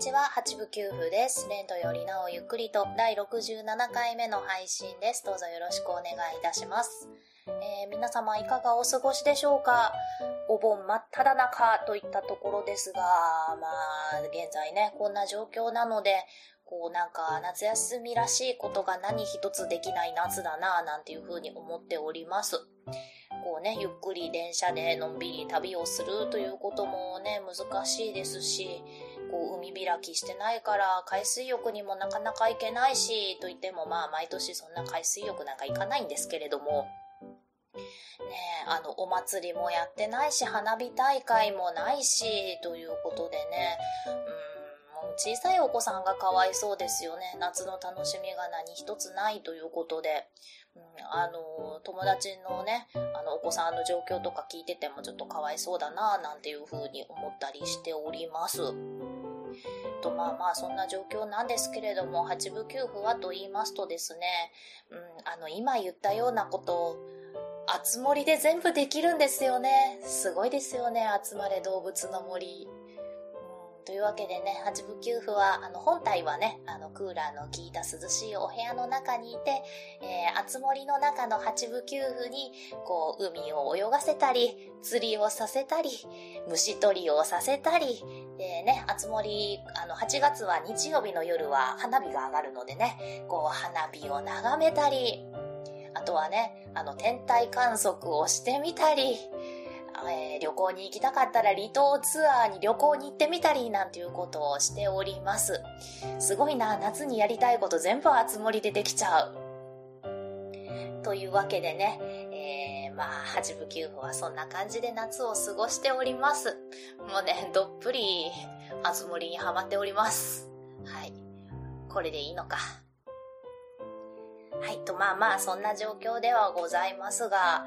ちは、八部九夫です。レントよりなおゆっくりと第67回目の配信です。どうぞよろしくお願いいたします。えー皆様いかがお過ごしでしょうか？お盆真っ只中といったところですが、まあ、現在ね、こんな状況なので、こうなんか夏休みらしいことが何一つできない夏だなぁなんていうふうに思っております。こうね、ゆっくり電車でのんびり旅をするということもね、難しいですし、こう海開きしてないから海水浴にもなかなか行けないし、と言ってもまあ毎年そんな海水浴なんか行かないんですけれども、ねえ、あの、お祭りもやってないし、花火大会もないし、ということでね、うん、小さいお子さんがかわいそうですよね。夏の楽しみが何一つないということで、うん、あの、友達のね、あの、お子さんの状況とか聞いててもちょっとかわいそうだな、なんていうふうに思ったりしております。とまあまあそんな状況なんですけれども八部九符はと言いますとですね、うん、あの今言ったようなことあつ森で全部できるんですよね。すごいですよね集まれ動物の森、というわけでね八部九夫はあの本体はねあのクーラーの効いた涼しいお部屋の中にいて、えー、あつ森の中の八部九夫にこう海を泳がせたり釣りをさせたり虫取りをさせたりでね、あつ森、あの、8月は日曜日の夜は花火が上がるのでね、こう、花火を眺めたり、あとはね、あの、天体観測をしてみたり、えー旅行に行きたかったら離島ツアーに旅行に行ってみたりなんていうことをしております。すごいな、夏にやりたいこと全部あつ森でできちゃう。というわけでね、えー、まあ、八部九夫はそんな感じで夏を過ごしております。もうね、どっぷり、あつ森にはまっております。はい。これでいいのか。はい、と、まあまあ、そんな状況ではございますが、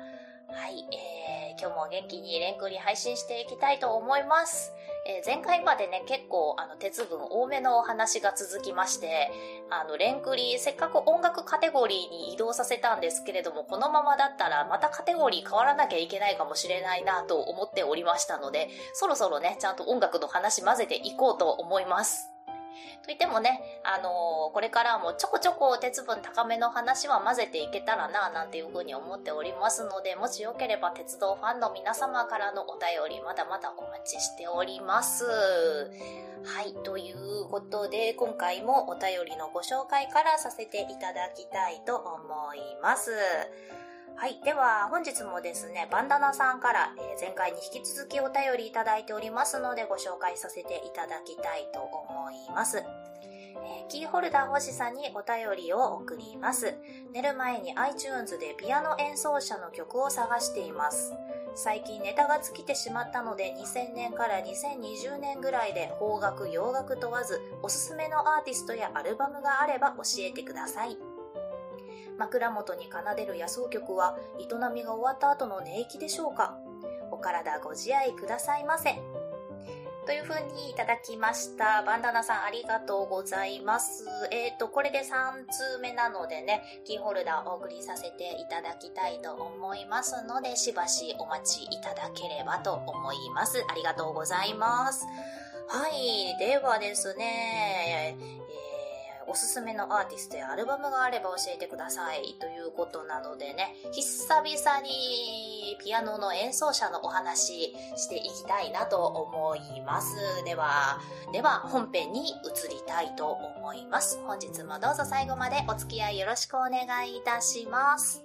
はい、えー、今日も元気にレンクリ配信していきたいと思います。えー前回までね、結構、あの、鉄分多めのお話が続きまして、あの、レンクリ、せっかく音楽カテゴリーに移動させたんですけれども、このままだったらまたカテゴリー変わらなきゃいけないかもしれないなと思っておりましたので、そろそろね、ちゃんと音楽の話混ぜていこうと思います。といってもね、あのーこれからもちょこちょこ鉄分高めの話は混ぜていけたらな、なんていうふうに思っておりますので、もしよければ鉄道ファンの皆様からのお便りまだまだお待ちしております。はい、ということで、今回もお便りのご紹介からさせていただきたいと思います。はい。では、本日もですね、バンダナさんから、えー前回に引き続きお便りいただいておりますので、ご紹介させていただきたいと思います。えーキーホルダー星さんにお便りを送ります。寝る前に iTunes でピアノ演奏者の曲を探しています。最近ネタが尽きてしまったので2000年から2020年ぐらいで邦楽洋楽問わずおすすめのアーティストやアルバムがあれば教えてください。枕元に奏でる野草曲は営みが終わった後の寝息でしょうかお体ご自愛くださいませ。という風にいただきました。バンダナさんありがとうございます。えっ、と、これで3通目なのでね、キーホルダーお送りさせていただきたいと思いますので、しばしお待ちいただければと思います。ありがとうございます。はい。ではですね、おすすめのアーティストやアルバムがあれば教えてくださいということなのでね、久々にピアノの演奏者のお話していきたいなと思います。では、では本編に移りたいと思います。本日もどうぞ最後までお付き合いよろしくお願いいたします。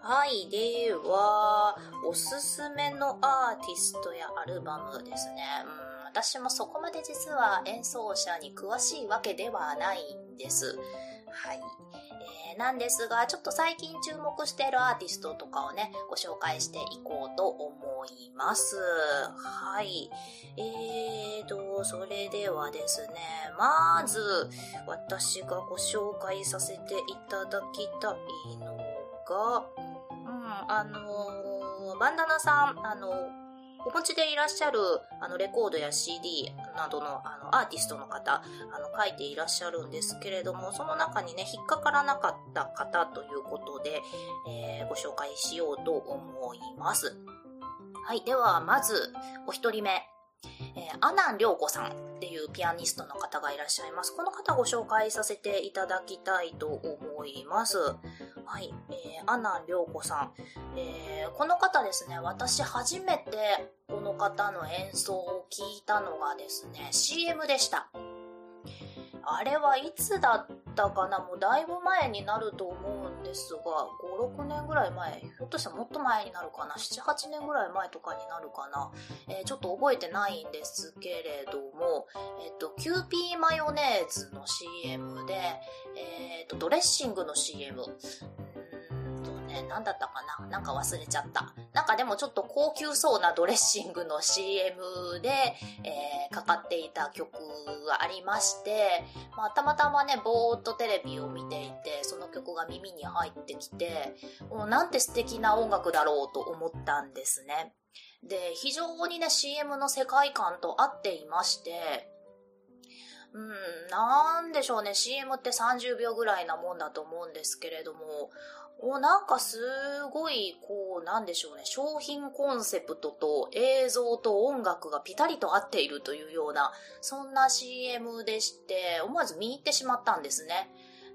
はい。では、おすすめのアーティストやアルバムですね。うん私もそこまで実は演奏者に詳しいわけではないんです。はい。えー、なんですが、ちょっと最近注目しているアーティストとかをね、ご紹介していこうと思います。はい。えーと、それではですね、まず、私がご紹介させていただきたいのが、うん、あのー、バンダナさん、あのーお持ちでいらっしゃるあのレコードや CD などのあのアーティストの方あの書いていらっしゃるんですけれどもその中にね引っかからなかった方ということで、えー、ご紹介しようと思います。はい。では、まず、お一人目。えー、アナン涼子さんっていうピアニストの方がいらっしゃいます。この方ご紹介させていただきたいと思います。はい。えー、アナン涼子さん。えー、この方ですね、私初めてこの方の演奏を聞いたのがですね、CM でした。あれはいつだったかなもうだいぶ前になると思うんですが、5、6年ぐらい前、ひょっとしたらもっと前になるかな ?7、8年ぐらい前とかになるかな、えー、ちょっと覚えてないんですけれども、えっ、と、キューピーマヨネーズの CM で、えっ、と、ドレッシングの CM。ね、何だったかな？なんか忘れちゃった。なんかでもちょっと高級そうなドレッシングの CM で、えー、かかっていた曲がありまして、まあ、たまたまね、ぼーっとテレビを見ていて、その曲が耳に入ってきて、もうなんて素敵な音楽だろうと思ったんですね。で、非常にね、CM の世界観と合っていまして、うん、なんでしょうね、CM って30秒ぐらいなもんだと思うんですけれども、おなんかすごい、こう、なんでしょうね、商品コンセプトと映像と音楽がピタリと合っているというような、そんな CM でして、思わず見入ってしまったんですね。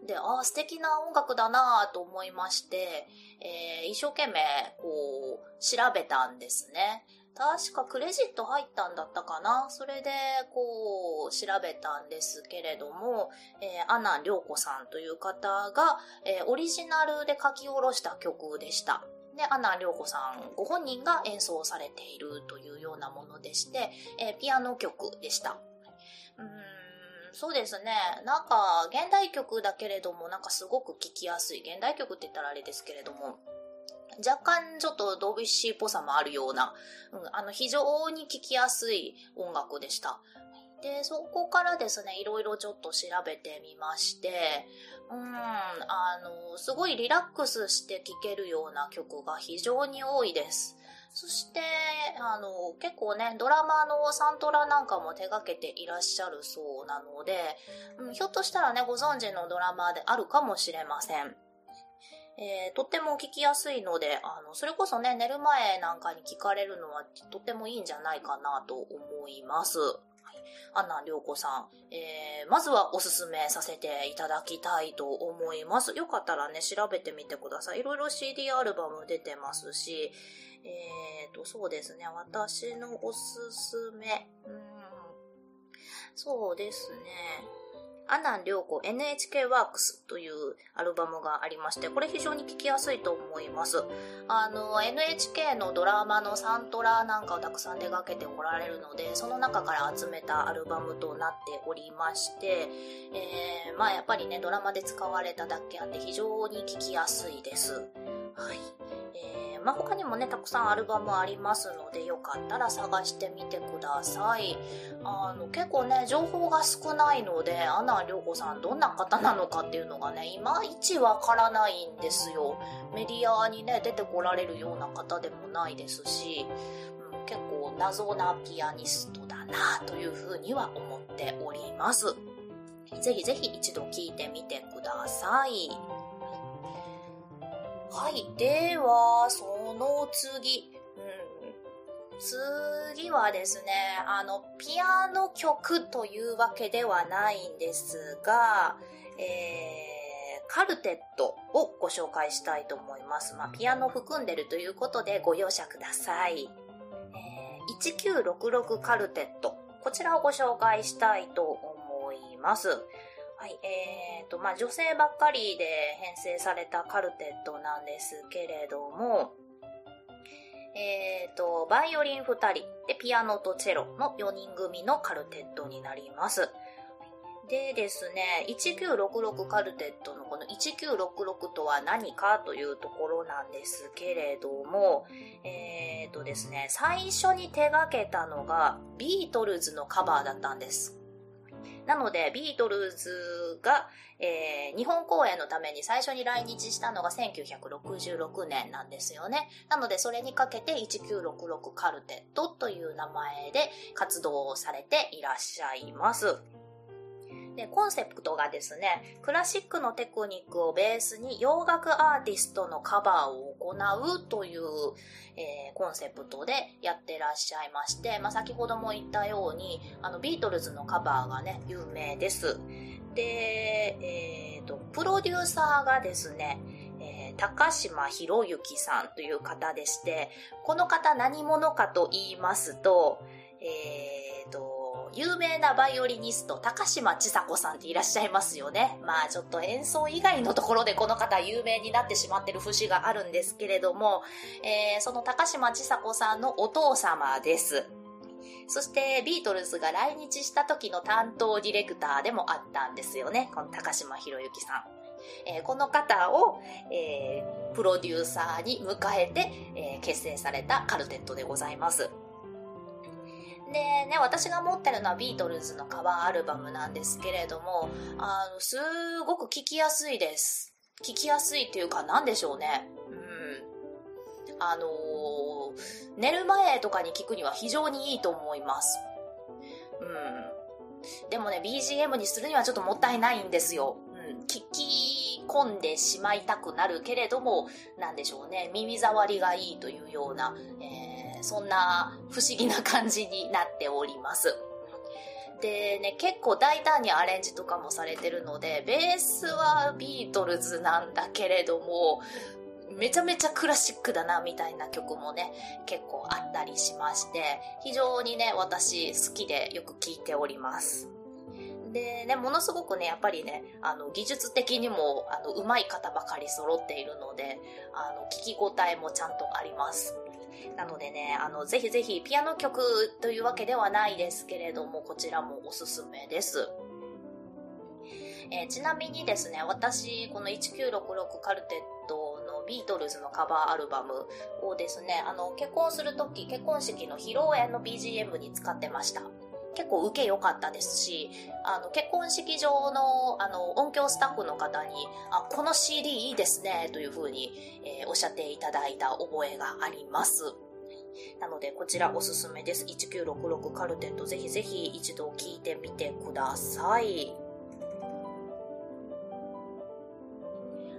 で、ああ、素敵な音楽だなと思いまして、えー、一生懸命、こう、調べたんですね。確かクレジット入ったんだったかなそれで、こう、調べたんですけれども、えー、アナ・リョウコさんという方が、えー、オリジナルで書き下ろした曲でした。で、アナ・リョウコさんご本人が演奏されているというようなものでして、えー、ピアノ曲でした。うんそうですね。なんか、現代曲だけれども、なんかすごく聴きやすい。現代曲って言ったらあれですけれども、若干ちょっとドビュッシーっぽさもあるような、うん、あの非常に聴きやすい音楽でした。で、そこからですね、いろいろちょっと調べてみまして、うん、あの、すごいリラックスして聴けるような曲が非常に多いです。そして、あの、結構ね、ドラマのサントラなんかも手掛けていらっしゃるそうなので、うん、ひょっとしたらね、ご存知のドラマであるかもしれません。えー、とっても聞きやすいので、あの、それこそね、寝る前なんかに聞かれるのはとってもいいんじゃないかなと思います。はい、アンナ涼子さん、えー、まずはおすすめさせていただきたいと思います。よかったらね、調べてみてください。いろいろ CD アルバム出てますし、えーと、そうですね、私のおすすめ、うん、そうですね、アナン涼子 NHK ワークスというアルバムがありまして、これ非常に聴きやすいと思います。あの、NHK のドラマのサントラなんかをたくさん手掛けておられるので、その中から集めたアルバムとなっておりまして、えー、まあやっぱりね、ドラマで使われただけあって非常に聴きやすいです。はい。まあ、他にもね、たくさんアルバムありますので、よかったら探してみてください。あの、結構ね、情報が少ないので、アナ・リョコさんどんな方なのかっていうのがね、いまいちわからないんですよ。メディアにね、出てこられるような方でもないですし、うん、結構謎なピアニストだなというふうには思っております。ぜひぜひ一度聞いてみてください。はい。では、その次。うん、次はですね、あの、ピアノ曲というわけではないんですが、えー、カルテットをご紹介したいと思います。まあ、ピアノ含んでるということでご容赦ください。えー、1966カルテット。こちらをご紹介したいと思います。はい、えーと、まあ、女性ばっかりで編成されたカルテットなんですけれども、えーと、バイオリン2人でピアノとチェロの4人組のカルテットになります。でですね、1966カルテットのこの1966とは何かというところなんですけれども、えーとですね、最初に手がけたのがビートルズのカバーだったんです。なので、ビートルズが、えー、日本公演のために最初に来日したのが1966年なんですよね。なので、それにかけて1966カルテットという名前で活動されていらっしゃいます。で、コンセプトがですね、クラシックのテクニックをベースに洋楽アーティストのカバーを行うという、えー、コンセプトでやってらっしゃいまして、まあ、先ほども言ったように、あの、ビートルズのカバーがね、有名です。で、えっ、ー、と、プロデューサーがですね、え、高島博之さんという方でして、この方何者かと言いますと、え、ー、と、有名なバイオリニスト、高島千佐子さんっていらっしゃいますよね。まあちょっと演奏以外のところでこの方有名になってしまってる節があるんですけれども、えー、その高島千佐子さんのお父様です。そしてビートルズが来日した時の担当ディレクターでもあったんですよね。この高島博之さん。えー、この方を、えー、プロデューサーに迎えて、えー、結成されたカルテットでございます。でね、私が持ってるのはビートルズのカバーアルバムなんですけれども、あの、すごく聴きやすいです。聴きやすいっていうか何でしょうね。うん。あのー、寝る前とかに聴くには非常にいいと思います。うん。でもね、BGM にするにはちょっともったいないんですよ。うん。聞き込んでしまいたくなるけれども、なんでしょうね。耳障りがいいというような、えーそんな不思議な感じになっております。でね、結構大胆にアレンジとかもされてるので、ベースはビートルズなんだけれども、めちゃめちゃクラシックだなみたいな曲もね、結構あったりしまして、非常にね、私好きでよく聴いております。でね、ものすごくね、やっぱりね、あの、技術的にも、あの、上手い方ばかり揃っているので、あの、聞き応えもちゃんとあります。なのでね、あの、ぜひぜひピアノ曲というわけではないですけれども、こちらもおすすめです。えー、ちなみにですね、私、この1966カルテットのビートルズのカバーアルバムをですね、あの、結婚するとき、結婚式の披露宴の BGM に使ってました。結構受け良かったですし、あの、結婚式場の、あの、音響スタッフの方に、あ、この CD いいですね、というふうに、えー、おっしゃっていただいた覚えがあります。なので、こちらおすすめです。1966カルテット、ぜひぜひ一度聞いてみてください。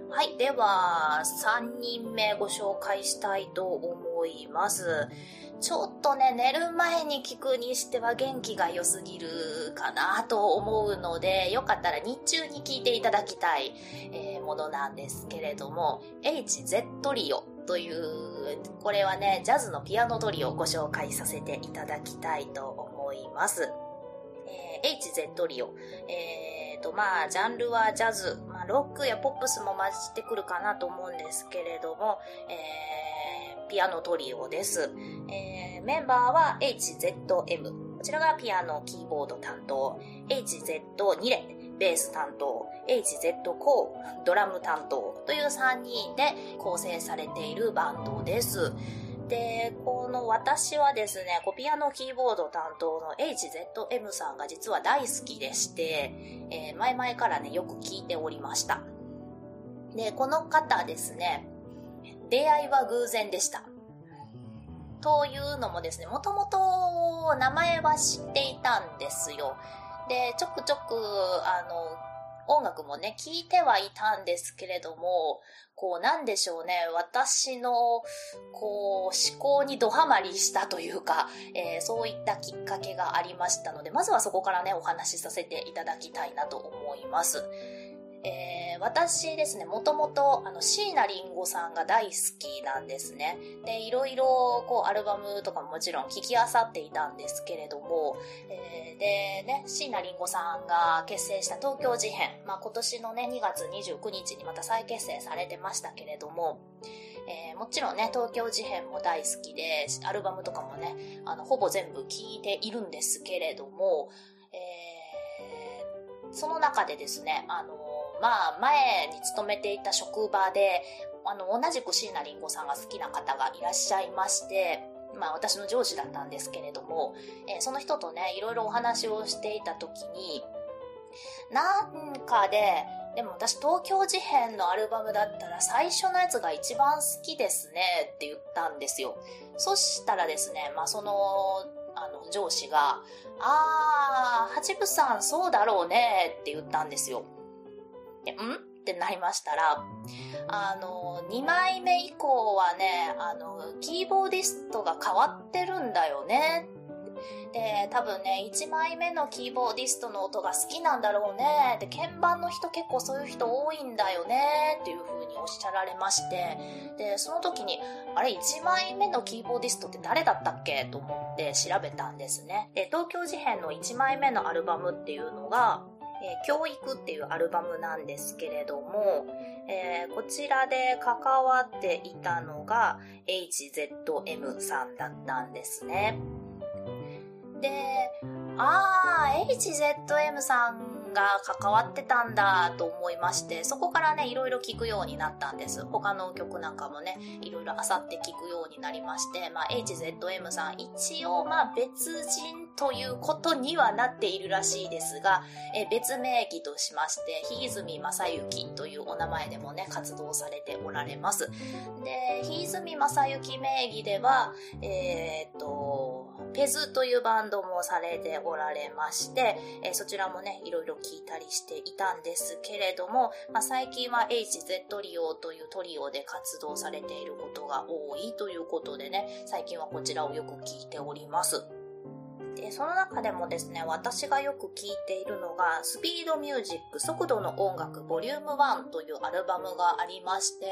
はい。では、3人目ご紹介したいと思いますいます。ちょっとね、寝る前に聞くにしては元気が良すぎるかなと思うので、よかったら日中に聞いていただきたい、えー、ものなんですけれども、HZ トリオという、これはね、ジャズのピアノトリオをご紹介させていただきたいと思います。えー、HZ トリオ。えーと、まあ、ジャンルはジャズ、まあ、ロックやポップスも混じってくるかなと思うんですけれども、えーピアノトリオです。えー、メンバーは HZM。こちらがピアノ、キーボード担当。HZ2 レ、ベース担当。HZ コー、ドラム担当。という3人で構成されているバンドです。で、この私はですね、こうピアノキーボード担当の HZM さんが実は大好きでして、えー、前々からね、よく聞いておりました。で、この方ですね、出会いは偶然でした。というのもですね、もともと名前は知っていたんですよ。で、ちょくちょく、あの、音楽もね、聴いてはいたんですけれども、こう、なんでしょうね、私の、こう、思考にドハマりしたというか、えー、そういったきっかけがありましたので、まずはそこからね、お話しさせていただきたいなと思います。えー、私ですね、もともと、椎名林檎さんが大好きなんですね。で、いろいろ、こう、アルバムとかももちろん聴き漁っていたんですけれども、えー、で、ね、椎名林檎さんが結成した東京事変、まあ、今年のね、2月29日にまた再結成されてましたけれども、えー、もちろんね、東京事変も大好きで、アルバムとかもね、あの、ほぼ全部聴いているんですけれども、えーその中でですね、あの、まあ、前に勤めていた職場で、あの、同じく椎名林檎さんが好きな方がいらっしゃいまして、まあ私の上司だったんですけれども、えー、その人とね、いろいろお話をしていた時に、なんかで、でも私東京事変のアルバムだったら最初のやつが一番好きですねって言ったんですよ。そしたらですね、まあその、あの上司が、あー、八部さんそうだろうねって言ったんですよ。で、ん？ってなりましたら、あの、2枚目以降はね、あの、キーボーディストが変わってるんだよね。で、多分ね、1枚目のキーボーディストの音が好きなんだろうね。で、鍵盤の人結構そういう人多いんだよね。っていう風におっしゃられまして、で、その時に、あれ、1枚目のキーボーディストって誰だったっけ？と思って調べたんですね。で、東京事変の1枚目のアルバムっていうのが、え、教育っていうアルバムなんですけれども、えー、こちらで関わっていたのが HZM さんだったんですね。で、ああ、HZM さんが関わってたんだと思いまして、そこからね、いろいろ聞くようになったんです。他の曲なんかもね、いろいろあさって聞くようになりまして、まあ、HZM さん、一応、まあ、別人ということにはなっているらしいですが、え別名義としまして、ひいずみまさゆきというお名前でもね、活動されておられます。で、ひいずみまさゆき名義では、えー、っと、ペズというバンドもされておられまして、えそちらもね、いろいろ聞いたりしていたんですけれども、まあ、最近は HZ トリオというトリオで活動されていることが多いということでね、最近はこちらをよく聞いております。で、その中でもですね、私がよく聴いているのが、スピードミュージック速度の音楽ボリューム1というアルバムがありまして、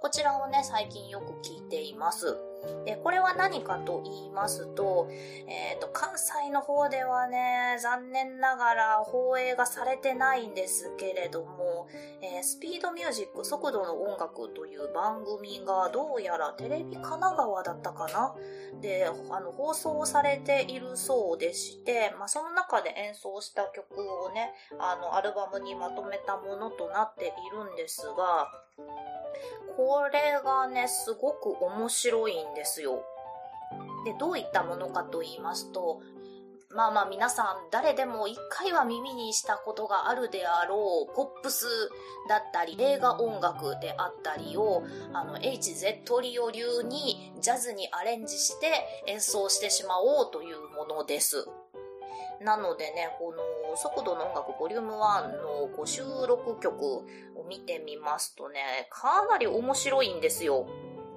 こちらをね、最近よく聴いています。で、これは何かと言いますと、えっ、ー、と、関西の方ではね、残念ながら放映がされてないんですけれども、えー、スピードミュージック速度の音楽という番組がどうやらテレビ神奈川だったかな？で、あの、放送されているそうでして、まあ、その中で演奏した曲をね、あの、アルバムにまとめたものとなっているんですが、これがね、すごく面白いんですよ。で、どういったものかと言いますと、まあまあ皆さん誰でも一回は耳にしたことがあるであろうポップスだったり映画音楽であったりをあの HZ リオ流にジャズにアレンジして演奏してしまおうというものです。なのでね、この速度の音楽ボリューム1のこ収録曲を見てみますとね、かなり面白いんですよ。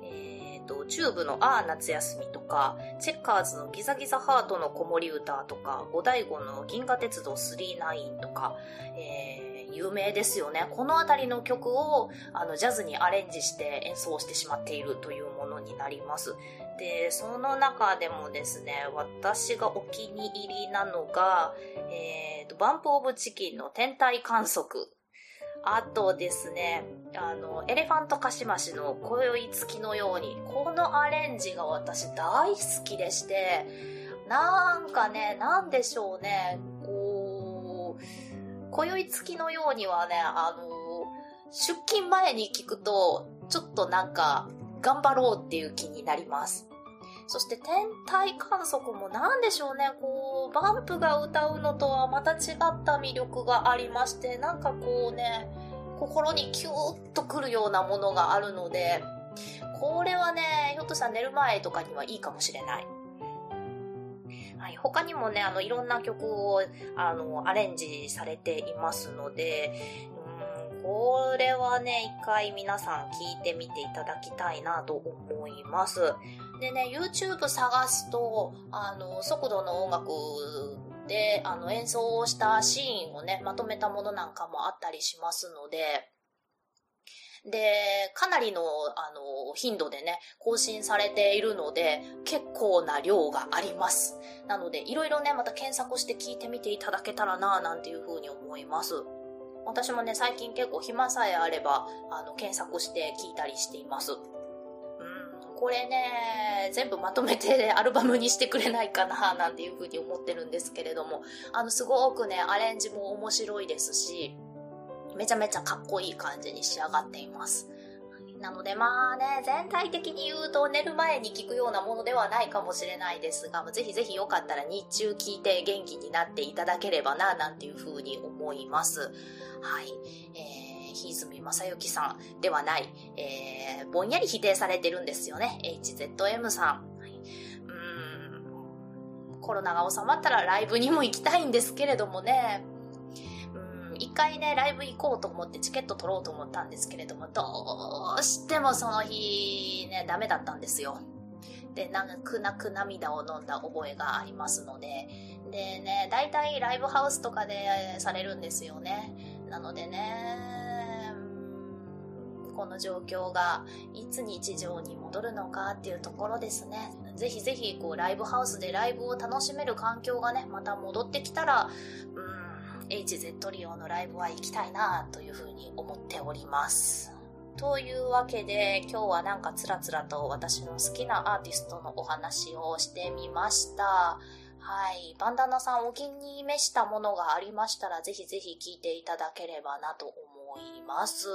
えっ、ー、と、チューブのあー夏休みとか、チェッカーズのギザギザハートの子守歌とか、五大悟の銀河鉄道39とか、えー、有名ですよね。このあたりの曲をあのジャズにアレンジして演奏してしまっているというものになります。で、その中でもですね、私がお気に入りなのが、えーと、バンプオブチキンの天体観測。あとですね、あの、エレファントカシマシの今宵月のように、このアレンジが私大好きでして、なんかね、なんでしょうね、今宵月のようにはね、あの、出勤前に聞くと、ちょっとなんか、頑張ろうっていう気になります。そして天体観測も何でしょうね、こう、バンプが歌うのとはまた違った魅力がありまして、なんかこうね、心にキューッとくるようなものがあるので、これはね、ひょっとしたら寝る前とかにはいいかもしれない。はい、他にもね、あの、いろんな曲を、あの、アレンジされていますので、うんこれはね、一回皆さん聞いてみていただきたいなと思います。でね、YouTube 探すと、あの、速度の音楽で、あの、演奏したシーンをね、まとめたものなんかもあったりしますので、で、かなりの、あの、頻度でね、更新されているので、結構な量があります。なので、いろいろね、また検索して聞いてみていただけたらな、なんていうふうに思います。私もね、最近結構暇さえあれば、あの、検索して聞いたりしています。これね、全部まとめてアルバムにしてくれないかな、なんていうふうに思ってるんですけれども、あの、すごくね、アレンジも面白いですし、めちゃめちゃかっこいい感じに仕上がっています。なのでまあね、全体的に言うと寝る前に聞くようなものではないかもしれないですが、ぜひぜひよかったら日中聞いて元気になっていただければな、なんていうふうに思います。はい。えー、ひずみまさゆきさんではない、えー、ぼんやり否定されてるんですよね。HZM さん。はい、うん、コロナが収まったらライブにも行きたいんですけれどもね、一回ね、ライブ行こうと思ってチケット取ろうと思ったんですけれども、どうしてもその日ね、ダメだったんですよ。で、泣く泣く涙を飲んだ覚えがありますので、でね、大体ライブハウスとかでされるんですよね。なのでね、この状況がいつ日常に戻るのかっていうところですね。ぜひぜひこうライブハウスでライブを楽しめる環境がね、また戻ってきたら、うん HZ リオのライブは行きたいなというふうに思っております。というわけで今日はなんかつらつらと私の好きなアーティストのお話をしてみました。はい。バンダナさんお気に召したものがありましたらぜひぜひ聞いていただければなと思います。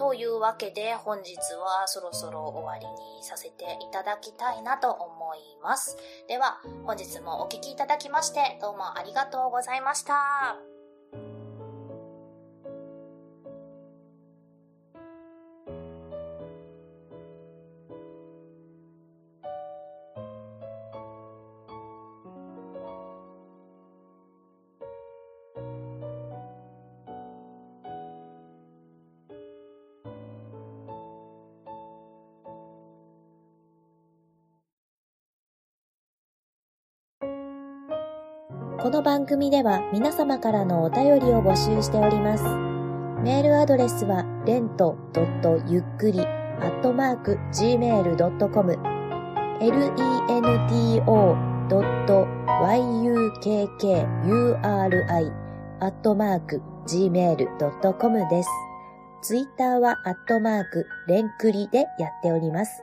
というわけで本日はそろそろ終わりにさせていただきたいなと思います。では本日もお聴きいただきましてどうもありがとうございました。この番組では皆様からのお便りを募集しております。メールアドレスは、レントゆっくり、アットマーク、gmail.com、lento.yukkuri、アットマーク、gmail.com です。ツイッターは、アットマーク、レンクリでやっております。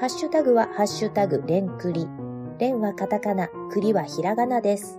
ハッシュタグは、ハッシュタグ、レンクリ。レンはカタカナ、クリはひらがなです。